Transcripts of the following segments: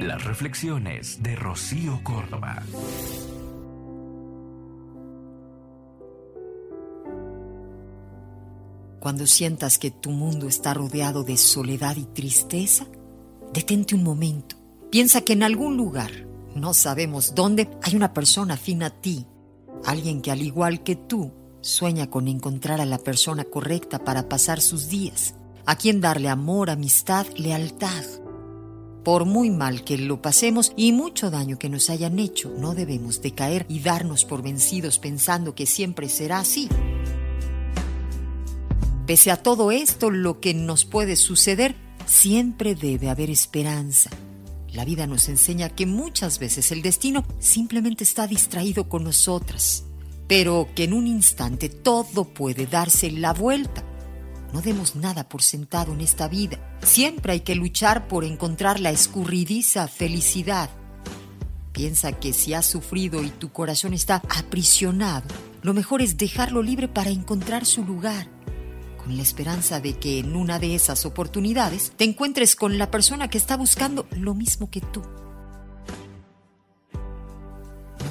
Las reflexiones de Rocío Córdoba. Cuando sientas que tu mundo está rodeado de soledad y tristeza, detente un momento. Piensa que en algún lugar, no sabemos dónde, hay una persona afín a ti, alguien que al igual que tú sueña con encontrar a la persona correcta para pasar sus días, a quien darle amor, amistad, lealtad. Por muy mal que lo pasemos y mucho daño que nos hayan hecho, no debemos decaer y darnos por vencidos pensando que siempre será así. Pese a todo esto, lo que nos puede suceder, siempre debe haber esperanza. La vida nos enseña que muchas veces el destino simplemente está distraído con nosotras, pero que en un instante todo puede darse la vuelta. No demos nada por sentado en esta vida. Siempre hay que luchar por encontrar la escurridiza felicidad. Piensa que si has sufrido y tu corazón está aprisionado, lo mejor es dejarlo libre para encontrar su lugar con la esperanza de que en una de esas oportunidades te encuentres con la persona que está buscando lo mismo que tú.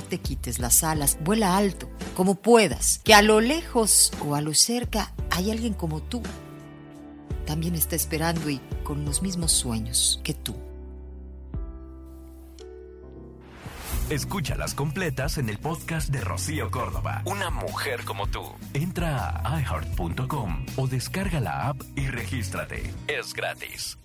Te quites las alas, vuela alto, como puedas, que a lo lejos o a lo cerca hay alguien como tú. También está esperando y con los mismos sueños que tú. Escúchalas completas en el podcast de Rocío Córdoba. Una mujer como tú. Entra a iheart.com o descarga la app y regístrate. Es gratis.